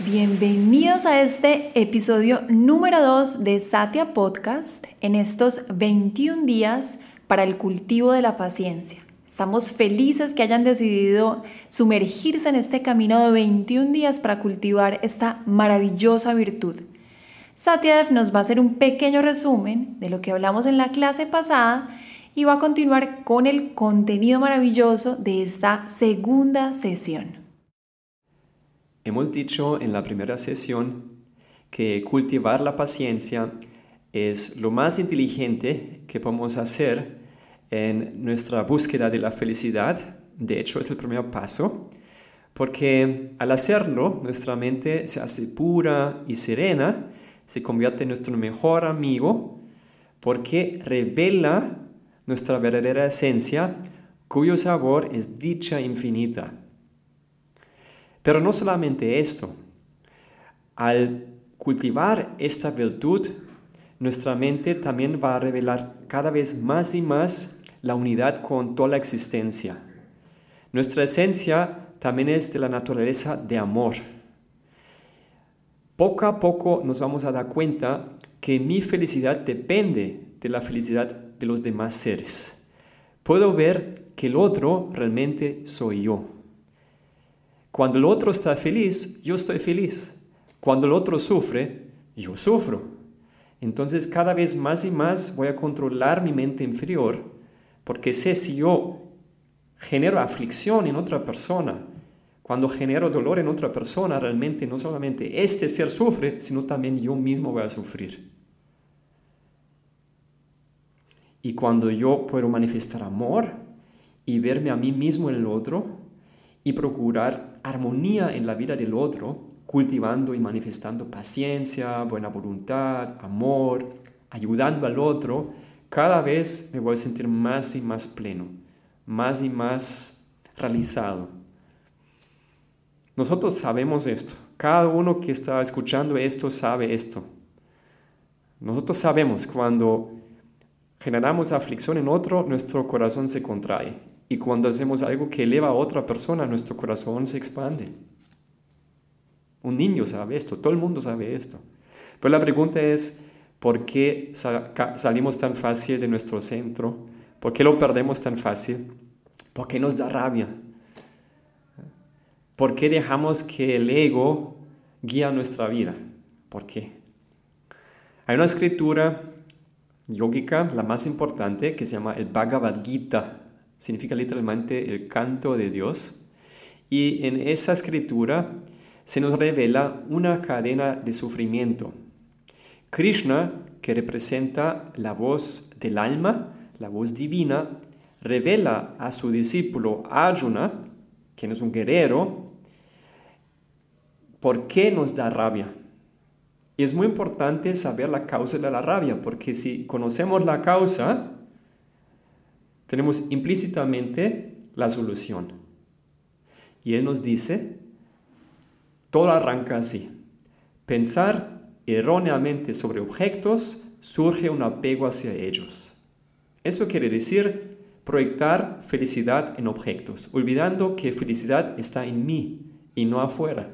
bienvenidos a este episodio número 2 de Satya Podcast en estos 21 días para el cultivo de la paciencia. Estamos felices que hayan decidido sumergirse en este camino de 21 días para cultivar esta maravillosa virtud. Satyadev nos va a hacer un pequeño resumen de lo que hablamos en la clase pasada y va a continuar con el contenido maravilloso de esta segunda sesión. Hemos dicho en la primera sesión que cultivar la paciencia es lo más inteligente que podemos hacer en nuestra búsqueda de la felicidad. De hecho, es el primer paso, porque al hacerlo, nuestra mente se hace pura y serena, se convierte en nuestro mejor amigo, porque revela nuestra verdadera esencia, cuyo sabor es dicha infinita. Pero no solamente esto, al cultivar esta virtud, nuestra mente también va a revelar cada vez más y más la unidad con toda la existencia. Nuestra esencia también es de la naturaleza de amor. Poco a poco nos vamos a dar cuenta que mi felicidad depende de la felicidad de los demás seres. Puedo ver que el otro realmente soy yo. Cuando el otro está feliz, yo estoy feliz. Cuando el otro sufre, yo sufro. Entonces cada vez más y más voy a controlar mi mente inferior porque sé si yo genero aflicción en otra persona, cuando genero dolor en otra persona, realmente no solamente este ser sufre, sino también yo mismo voy a sufrir. Y cuando yo puedo manifestar amor y verme a mí mismo en el otro y procurar armonía en la vida del otro, cultivando y manifestando paciencia, buena voluntad, amor, ayudando al otro, cada vez me voy a sentir más y más pleno, más y más realizado. Nosotros sabemos esto. Cada uno que está escuchando esto sabe esto. Nosotros sabemos cuando generamos aflicción en otro, nuestro corazón se contrae. Y cuando hacemos algo que eleva a otra persona, nuestro corazón se expande. Un niño sabe esto, todo el mundo sabe esto. Pero la pregunta es, ¿por qué salimos tan fácil de nuestro centro? ¿Por qué lo perdemos tan fácil? ¿Por qué nos da rabia? ¿Por qué dejamos que el ego guía nuestra vida? ¿Por qué? Hay una escritura yogica, la más importante, que se llama el Bhagavad Gita. Significa literalmente el canto de Dios. Y en esa escritura se nos revela una cadena de sufrimiento. Krishna, que representa la voz del alma, la voz divina, revela a su discípulo Arjuna, quien es un guerrero, por qué nos da rabia. Y es muy importante saber la causa de la rabia, porque si conocemos la causa, tenemos implícitamente la solución. Y él nos dice, todo arranca así. Pensar erróneamente sobre objetos surge un apego hacia ellos. Eso quiere decir proyectar felicidad en objetos, olvidando que felicidad está en mí y no afuera.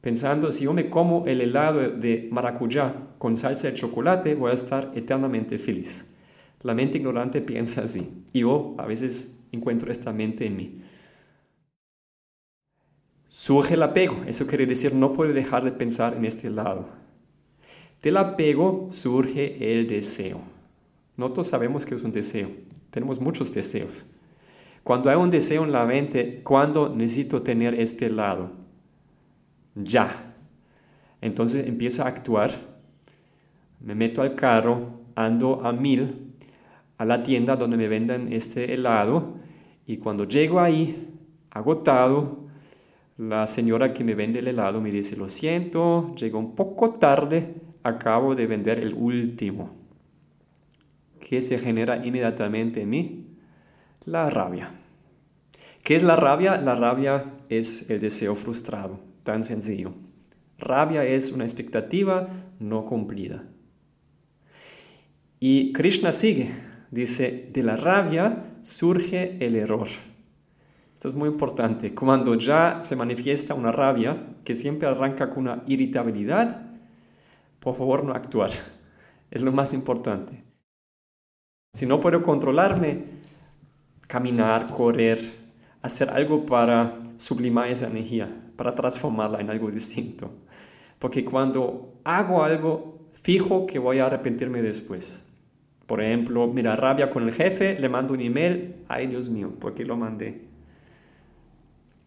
Pensando, si yo me como el helado de maracuyá con salsa de chocolate, voy a estar eternamente feliz. La mente ignorante piensa así. Y yo a veces encuentro esta mente en mí. Surge el apego, eso quiere decir no puedo dejar de pensar en este lado. Del apego surge el deseo. Nosotros sabemos que es un deseo, tenemos muchos deseos. Cuando hay un deseo en la mente, ¿cuándo necesito tener este lado? Ya. Entonces empiezo a actuar, me meto al carro, ando a mil a la tienda donde me vendan este helado y cuando llego ahí, agotado, la señora que me vende el helado me dice, lo siento, llegó un poco tarde, acabo de vender el último. ¿qué se genera inmediatamente en mí? La rabia. ¿Qué es la rabia? La rabia es el deseo frustrado, tan sencillo. Rabia es una expectativa no cumplida. Y Krishna sigue, dice, de la rabia surge el error. Esto es muy importante. Cuando ya se manifiesta una rabia que siempre arranca con una irritabilidad, por favor no actuar. Es lo más importante. Si no puedo controlarme, caminar, correr, hacer algo para sublimar esa energía, para transformarla en algo distinto. Porque cuando hago algo, fijo que voy a arrepentirme después. Por ejemplo, mira, rabia con el jefe, le mando un email, ay Dios mío, ¿por qué lo mandé?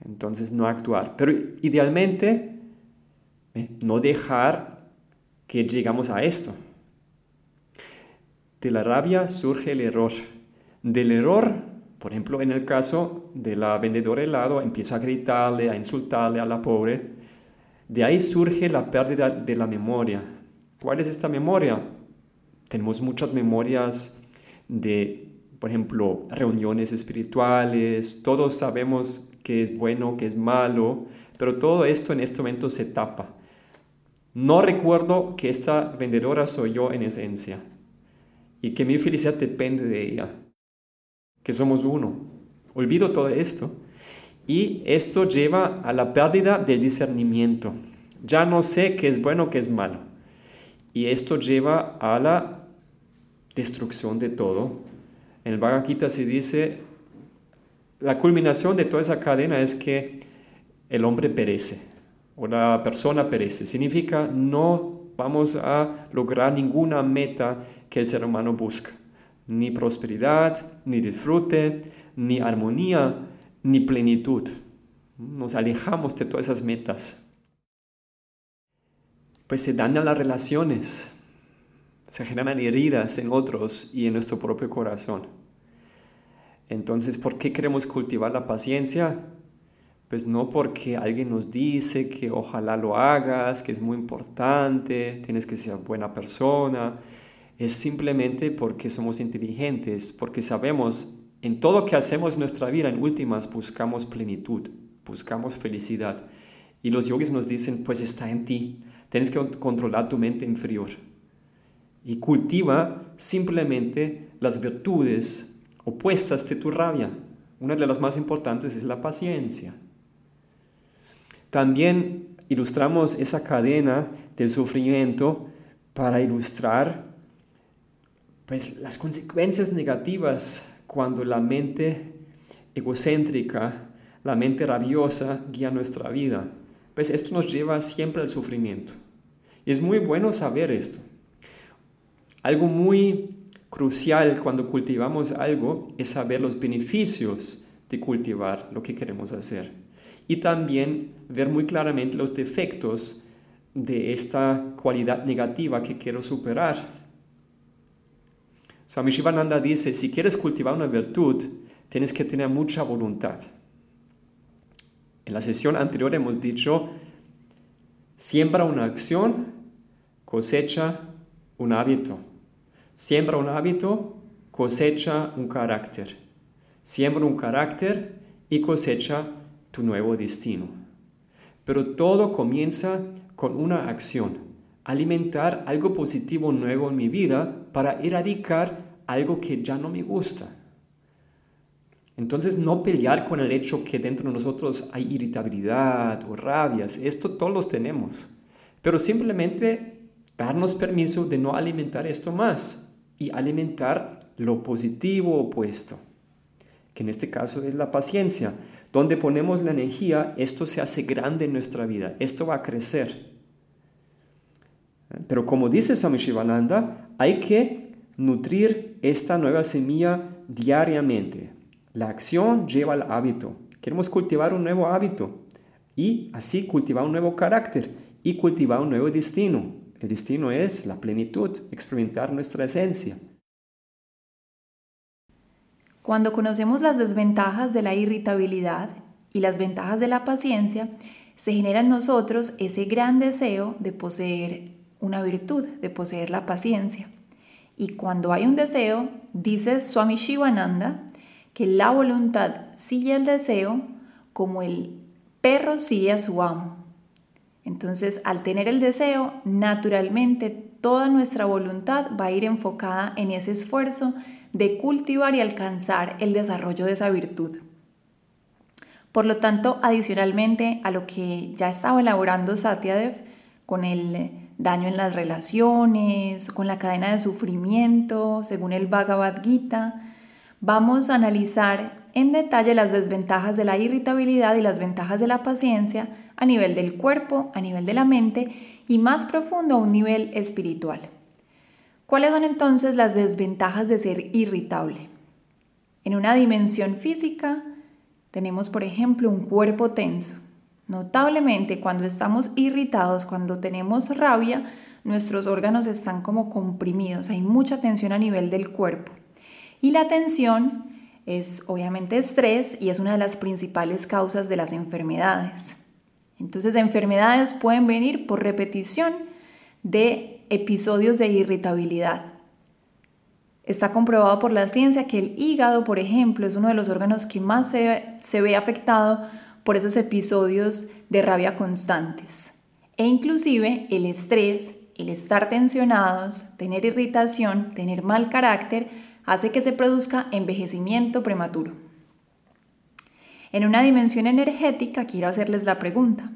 Entonces no actuar. Pero idealmente, no dejar que llegamos a esto. De la rabia surge el error. Del error, por ejemplo, en el caso de la vendedora helado, empieza a gritarle, a insultarle a la pobre. De ahí surge la pérdida de la memoria. ¿Cuál es esta memoria? Tenemos muchas memorias de, por ejemplo, reuniones espirituales, todos sabemos qué es bueno, qué es malo, pero todo esto en este momento se tapa. No recuerdo que esta vendedora soy yo en esencia y que mi felicidad depende de ella, que somos uno. Olvido todo esto y esto lleva a la pérdida del discernimiento. Ya no sé qué es bueno, qué es malo. Y esto lleva a la destrucción de todo. En el Bhagavad Gita se dice, la culminación de toda esa cadena es que el hombre perece o la persona perece. Significa no vamos a lograr ninguna meta que el ser humano busca. Ni prosperidad, ni disfrute, ni armonía, ni plenitud. Nos alejamos de todas esas metas. Pues se dañan las relaciones, se generan heridas en otros y en nuestro propio corazón. Entonces, ¿por qué queremos cultivar la paciencia? Pues no porque alguien nos dice que ojalá lo hagas, que es muy importante, tienes que ser buena persona. Es simplemente porque somos inteligentes, porque sabemos en todo lo que hacemos en nuestra vida, en últimas, buscamos plenitud, buscamos felicidad. Y los yogis nos dicen, pues está en ti, tienes que controlar tu mente inferior. Y cultiva simplemente las virtudes opuestas de tu rabia. Una de las más importantes es la paciencia. También ilustramos esa cadena del sufrimiento para ilustrar pues, las consecuencias negativas cuando la mente egocéntrica, la mente rabiosa guía nuestra vida. Pues esto nos lleva siempre al sufrimiento. Y es muy bueno saber esto. Algo muy crucial cuando cultivamos algo es saber los beneficios de cultivar lo que queremos hacer y también ver muy claramente los defectos de esta cualidad negativa que quiero superar. Swami Shivananda dice, si quieres cultivar una virtud, tienes que tener mucha voluntad. En la sesión anterior hemos dicho, siembra una acción, cosecha un hábito. Siembra un hábito, cosecha un carácter. Siembra un carácter y cosecha tu nuevo destino. Pero todo comienza con una acción, alimentar algo positivo nuevo en mi vida para erradicar algo que ya no me gusta. Entonces no pelear con el hecho que dentro de nosotros hay irritabilidad o rabias, esto todos los tenemos, pero simplemente darnos permiso de no alimentar esto más y alimentar lo positivo opuesto, que en este caso es la paciencia. Donde ponemos la energía, esto se hace grande en nuestra vida, esto va a crecer. Pero como dice Swami Shivananda, hay que nutrir esta nueva semilla diariamente. La acción lleva al hábito. Queremos cultivar un nuevo hábito y así cultivar un nuevo carácter y cultivar un nuevo destino. El destino es la plenitud, experimentar nuestra esencia. Cuando conocemos las desventajas de la irritabilidad y las ventajas de la paciencia, se genera en nosotros ese gran deseo de poseer una virtud, de poseer la paciencia. Y cuando hay un deseo, dice Swami Shivananda que la voluntad sigue el deseo como el perro sigue a su amo. Entonces, al tener el deseo, naturalmente toda nuestra voluntad va a ir enfocada en ese esfuerzo de cultivar y alcanzar el desarrollo de esa virtud. Por lo tanto, adicionalmente a lo que ya estaba elaborando Satyadev con el daño en las relaciones, con la cadena de sufrimiento, según el Bhagavad Gita, vamos a analizar en detalle las desventajas de la irritabilidad y las ventajas de la paciencia a nivel del cuerpo, a nivel de la mente y más profundo a un nivel espiritual. ¿Cuáles son entonces las desventajas de ser irritable? En una dimensión física tenemos, por ejemplo, un cuerpo tenso. Notablemente, cuando estamos irritados, cuando tenemos rabia, nuestros órganos están como comprimidos, hay mucha tensión a nivel del cuerpo. Y la tensión es obviamente estrés y es una de las principales causas de las enfermedades. Entonces, enfermedades pueden venir por repetición de episodios de irritabilidad. Está comprobado por la ciencia que el hígado, por ejemplo, es uno de los órganos que más se, ve afectado por esos episodios de rabia constantes. E inclusive el estrés, el estar tensionados, tener irritación, tener mal carácter, hace que se produzca envejecimiento prematuro. En una dimensión energética quiero hacerles la pregunta,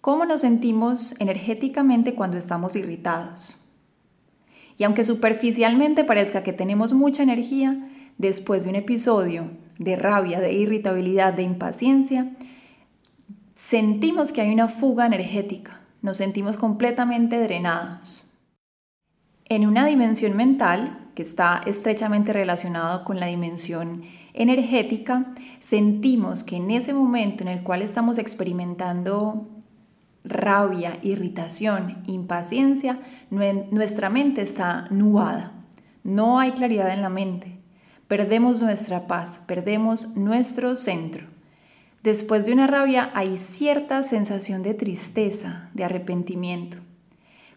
¿cómo nos sentimos energéticamente cuando estamos irritados? Y aunque superficialmente parezca que tenemos mucha energía, después de un episodio de rabia, de irritabilidad, de impaciencia, sentimos que hay una fuga energética, nos sentimos completamente drenados. En una dimensión mental, que está estrechamente relacionado con la dimensión energética, sentimos que en ese momento en el cual estamos experimentando rabia, irritación, impaciencia, nuestra mente está nubada. No hay claridad en la mente. Perdemos nuestra paz, perdemos nuestro centro. Después de una rabia hay cierta sensación de tristeza, de arrepentimiento.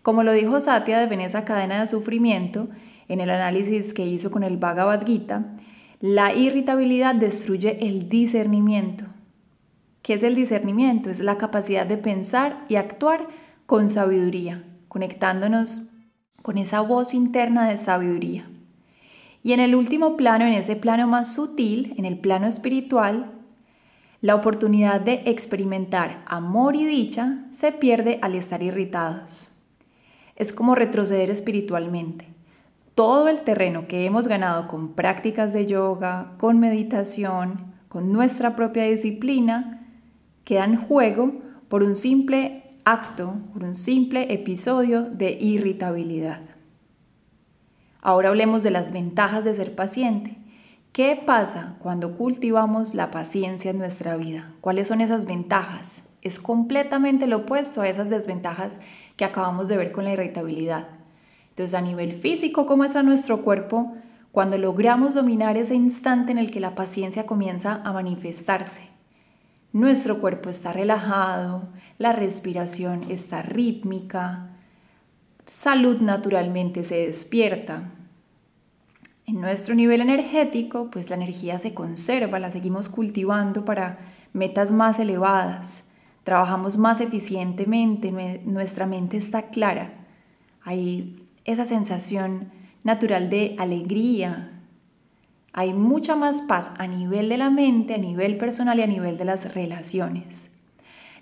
Como lo dijo Satya de Veneza Cadena de Sufrimiento, en el análisis que hizo con el Bhagavad Gita, la irritabilidad destruye el discernimiento. ¿Qué es el discernimiento? Es la capacidad de pensar y actuar con sabiduría, conectándonos con esa voz interna de sabiduría. Y en el último plano, en ese plano más sutil, en el plano espiritual, la oportunidad de experimentar amor y dicha se pierde al estar irritados. Es como retroceder espiritualmente. Todo el terreno que hemos ganado con prácticas de yoga, con meditación, con nuestra propia disciplina, queda en juego por un simple acto, por un simple episodio de irritabilidad. Ahora hablemos de las ventajas de ser paciente. ¿Qué pasa cuando cultivamos la paciencia en nuestra vida? ¿Cuáles son esas ventajas? Es completamente lo opuesto a esas desventajas que acabamos de ver con la irritabilidad. Entonces, a nivel físico, ¿cómo está nuestro cuerpo? Cuando logramos dominar ese instante en el que la paciencia comienza a manifestarse. Nuestro cuerpo está relajado, la respiración está rítmica, salud naturalmente se despierta. En nuestro nivel energético, pues la energía se conserva, la seguimos cultivando para metas más elevadas trabajamos más eficientemente, nuestra mente está clara, hay esa sensación natural de alegría, hay mucha más paz a nivel de la mente, a nivel personal y a nivel de las relaciones.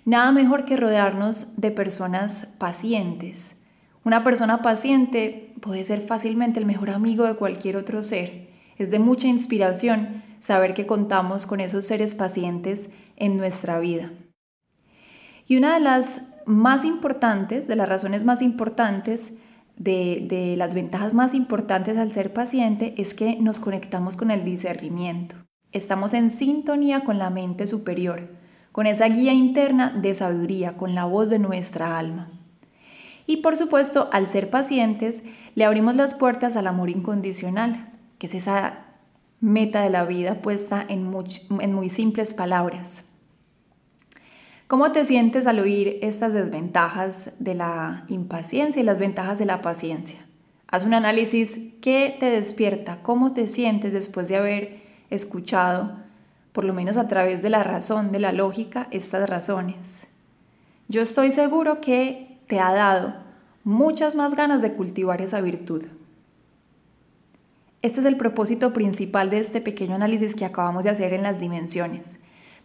Nada mejor que rodearnos de personas pacientes. Una persona paciente puede ser fácilmente el mejor amigo de cualquier otro ser. Es de mucha inspiración saber que contamos con esos seres pacientes en nuestra vida. Y una de las más importantes, de las razones más importantes, de, las ventajas más importantes al ser paciente es que nos conectamos con el discernimiento. Estamos en sintonía con la mente superior, con esa guía interna de sabiduría, con la voz de nuestra alma. Y por supuesto, al ser pacientes, le abrimos las puertas al amor incondicional, que es esa meta de la vida puesta en muy simples palabras. ¿Cómo te sientes al oír estas desventajas de la impaciencia y las ventajas de la paciencia? Haz un análisis qué te despierta, cómo te sientes después de haber escuchado, por lo menos a través de la razón, de la lógica, estas razones. Yo estoy seguro que te ha dado muchas más ganas de cultivar esa virtud. Este es el propósito principal de este pequeño análisis que acabamos de hacer en las dimensiones.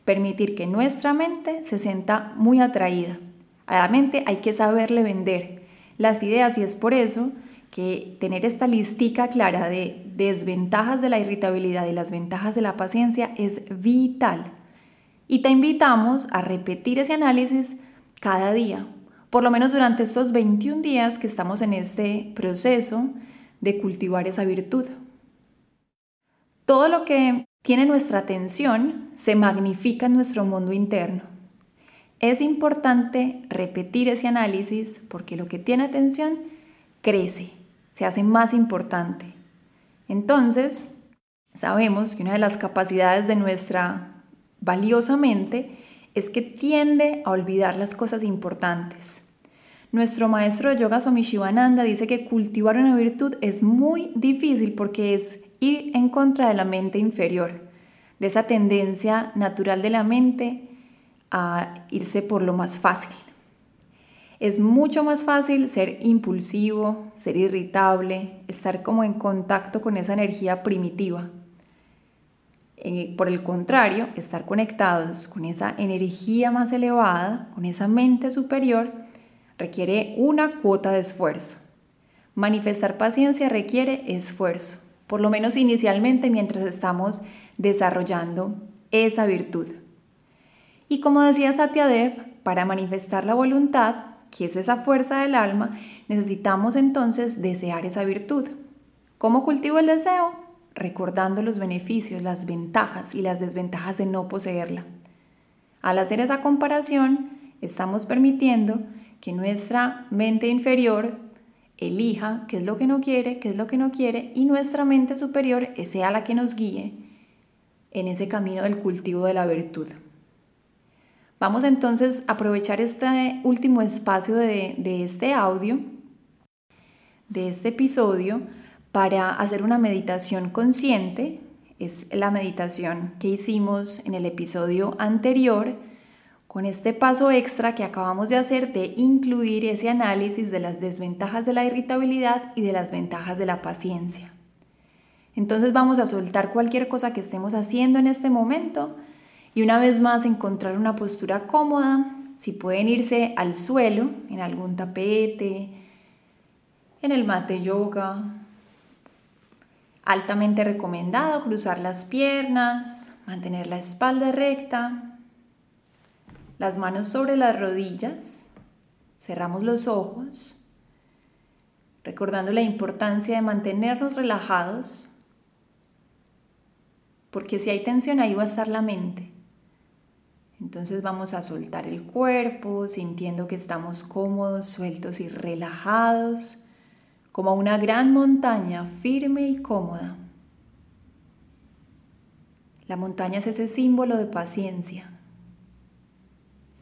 Permitir que nuestra mente se sienta muy atraída. A la mente hay que saberle vender las ideas y es por eso que tener esta listica clara de desventajas de la irritabilidad y las ventajas de la paciencia es vital. Y te invitamos a repetir ese análisis cada día, por lo menos durante estos 21 días que estamos en este proceso de cultivar esa virtud. Todo lo que tiene nuestra atención se magnifica en nuestro mundo interno. Es importante repetir ese análisis porque lo que tiene atención crece, se hace más importante. Entonces, sabemos que una de las capacidades de nuestra valiosa mente es que tiende a olvidar las cosas importantes. Nuestro maestro de yoga Swami Shivananda dice que cultivar una virtud es muy difícil porque es ir en contra de la mente inferior, de esa tendencia natural de la mente a irse por lo más fácil. Es mucho más fácil ser impulsivo, ser irritable, estar como en contacto con esa energía primitiva. Por el contrario, estar conectados con esa energía más elevada, con esa mente superior, requiere una cuota de esfuerzo. Manifestar paciencia requiere esfuerzo por lo menos inicialmente mientras estamos desarrollando esa virtud. Y como decía Satya Dev, para manifestar la voluntad, que es esa fuerza del alma, necesitamos entonces desear esa virtud. ¿Cómo cultivo el deseo? Recordando los beneficios, las ventajas y las desventajas de no poseerla. Al hacer esa comparación, estamos permitiendo que nuestra mente inferior elija qué es lo que no quiere, qué es lo que no quiere y nuestra mente superior sea la que nos guíe en ese camino del cultivo de la virtud. Vamos entonces a aprovechar este último espacio de, de este audio, de este episodio, para hacer una meditación consciente. Es la meditación que hicimos en el episodio anterior con este paso extra que acabamos de hacer de incluir ese análisis de las desventajas de la irritabilidad y de las ventajas de la paciencia. Entonces vamos a soltar cualquier cosa que estemos haciendo en este momento y una vez más encontrar una postura cómoda, si pueden irse al suelo, en algún tapete, en el mate yoga. Altamente recomendado cruzar las piernas, mantener la espalda recta las manos sobre las rodillas, cerramos los ojos, recordando la importancia de mantenernos relajados, porque si hay tensión ahí va a estar la mente. Entonces vamos a soltar el cuerpo, sintiendo que estamos cómodos, sueltos y relajados, como una gran montaña firme y cómoda. La montaña es ese símbolo de paciencia.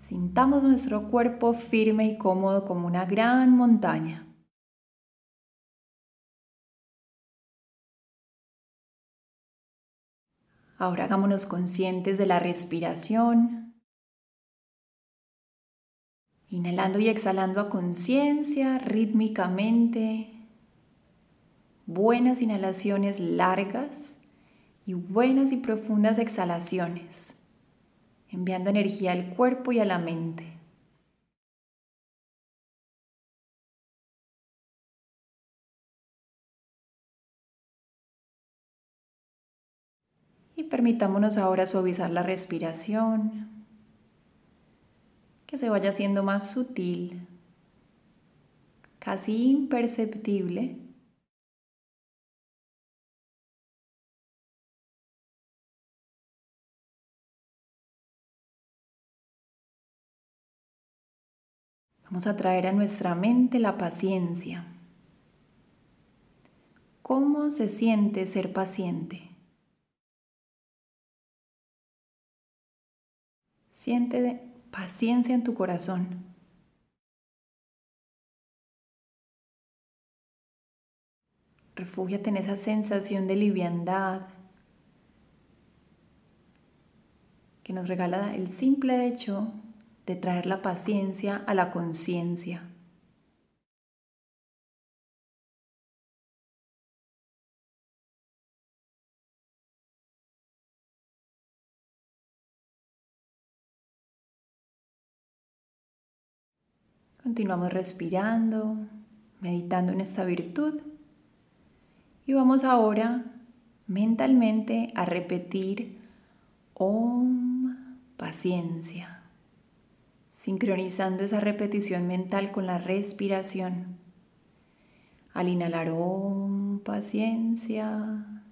Sintamos nuestro cuerpo firme y cómodo como una gran montaña. Ahora hagámonos conscientes de la respiración. Inhalando y exhalando a conciencia, rítmicamente. Buenas inhalaciones largas y buenas y profundas exhalaciones enviando energía al cuerpo y a la mente. Y permitámonos ahora suavizar la respiración, que se vaya haciendo más sutil, casi imperceptible Vamos a traer a nuestra mente la paciencia. ¿Cómo se siente ser paciente? Siente paciencia en tu corazón. Refúgiate en esa sensación de liviandad que nos regala el simple hecho de traer la paciencia a la conciencia. Continuamos respirando, meditando en esta virtud y vamos ahora mentalmente a repetir Om paciencia, sincronizando esa repetición mental con la respiración. Al inhalar Om paciencia,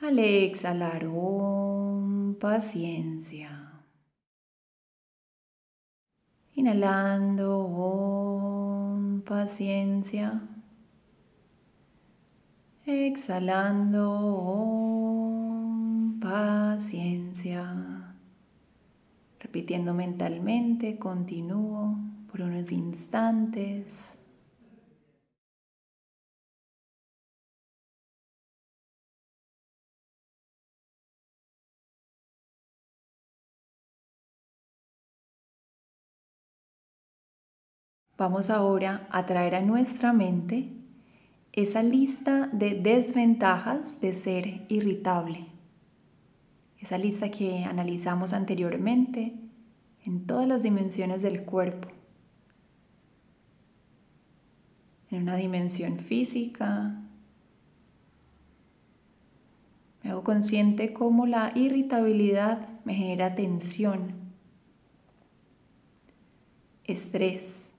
al exhalar Om paciencia. Inhalando, om, paciencia. Exhalando, om, paciencia. Repitiendo mentalmente, continúo por unos instantes. Vamos ahora a traer a nuestra mente esa lista de desventajas de ser irritable. Esa lista que analizamos anteriormente en todas las dimensiones del cuerpo. En una dimensión física. Me hago consciente cómo la irritabilidad me genera tensión, estrés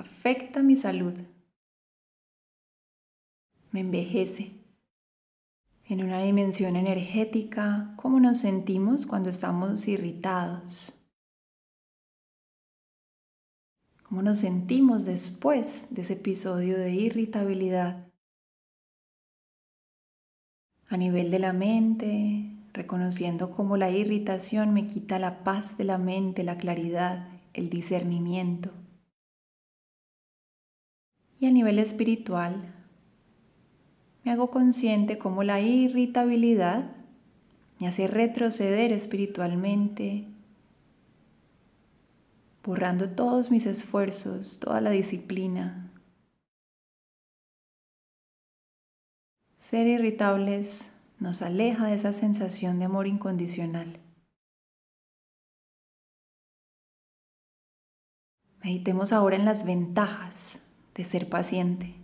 afecta mi salud, me envejece. En una dimensión energética, ¿cómo nos sentimos cuando estamos irritados? ¿Cómo nos sentimos después de ese episodio de irritabilidad? A nivel de la mente, reconociendo cómo la irritación me quita la paz de la mente, la claridad, el discernimiento. Y a nivel espiritual, me hago consciente cómo la irritabilidad me hace retroceder espiritualmente, borrando todos mis esfuerzos, toda la disciplina. Ser irritables nos aleja de esa sensación de amor incondicional. Meditemos ahora en las ventajas de ser paciente.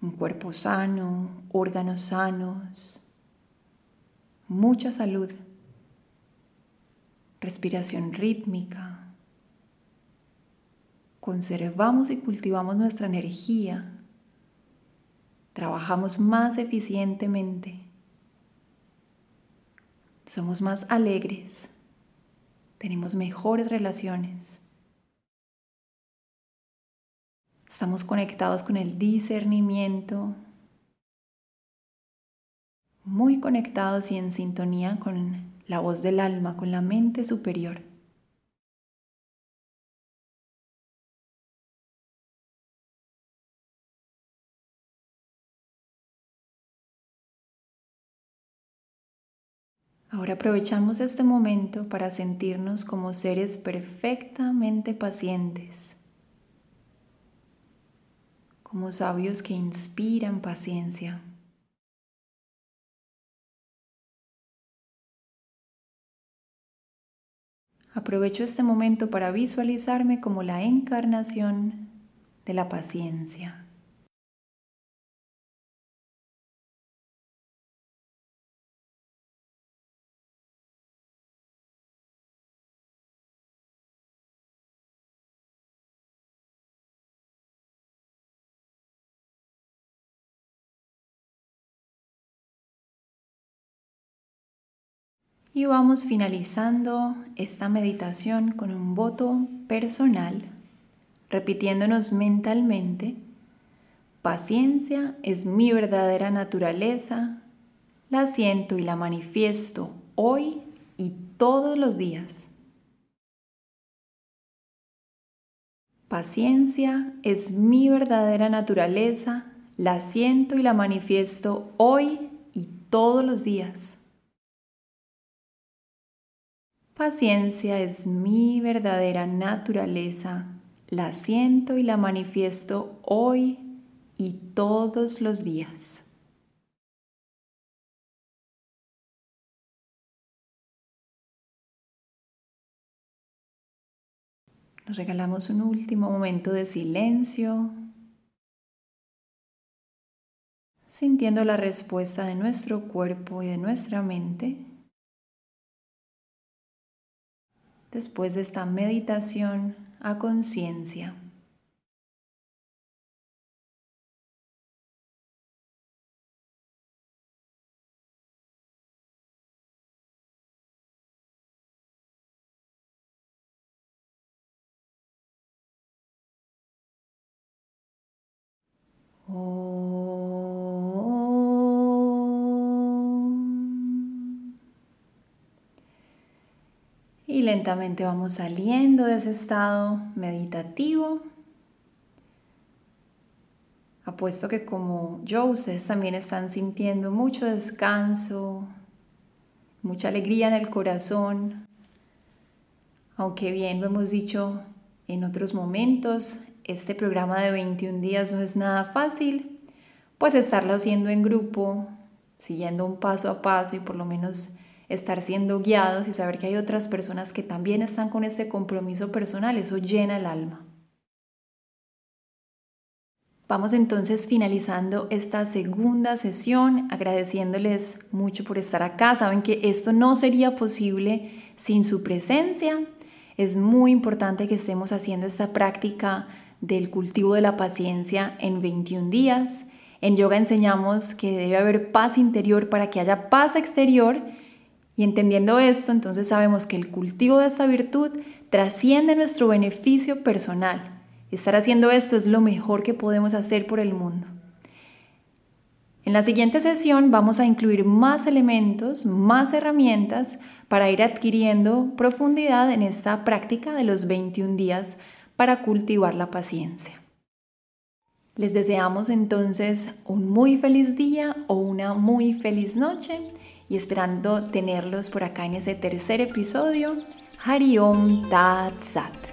Un cuerpo sano, órganos sanos, mucha salud, respiración rítmica. Conservamos y cultivamos nuestra energía. Trabajamos más eficientemente. Somos más alegres. Tenemos mejores relaciones. Estamos conectados con el discernimiento, muy conectados y en sintonía con la voz del alma, con la mente superior. Ahora aprovechamos este momento para sentirnos como seres perfectamente pacientes como sabios que inspiran paciencia. Aprovecho este momento para visualizarme como la encarnación de la paciencia. Y vamos finalizando esta meditación con un voto personal, repitiéndonos mentalmente, paciencia es mi verdadera naturaleza, la siento y la manifiesto hoy y todos los días. Paciencia es mi verdadera naturaleza, la siento y la manifiesto hoy y todos los días. Paciencia es mi verdadera naturaleza, la siento y la manifiesto hoy y todos los días. Nos regalamos un último momento de silencio, sintiendo la respuesta de nuestro cuerpo y de nuestra mente. Después de esta meditación a conciencia. Vamos saliendo de ese estado meditativo. Apuesto que como yo, ustedes también están sintiendo mucho descanso, mucha alegría en el corazón. Aunque bien lo hemos dicho en otros momentos, este programa de 21 días no es nada fácil, pues estarlo haciendo en grupo, siguiendo un paso a paso y por lo menos estar siendo guiados y saber que hay otras personas que también están con este compromiso personal, eso llena el alma. Vamos entonces finalizando esta segunda sesión, agradeciéndoles mucho por estar acá. Saben que esto no sería posible sin su presencia. Es muy importante que estemos haciendo esta práctica del cultivo de la paciencia en 21 días. En yoga enseñamos que debe haber paz interior para que haya paz exterior y entendiendo esto, entonces sabemos que el cultivo de esta virtud trasciende nuestro beneficio personal. Estar haciendo esto es lo mejor que podemos hacer por el mundo. En la siguiente sesión vamos a incluir más elementos, más herramientas para ir adquiriendo profundidad en esta práctica de los 21 días para cultivar la paciencia. Les deseamos entonces un muy feliz día o una muy feliz noche y esperando tenerlos por acá en ese tercer episodio. Hariom Tat Sat.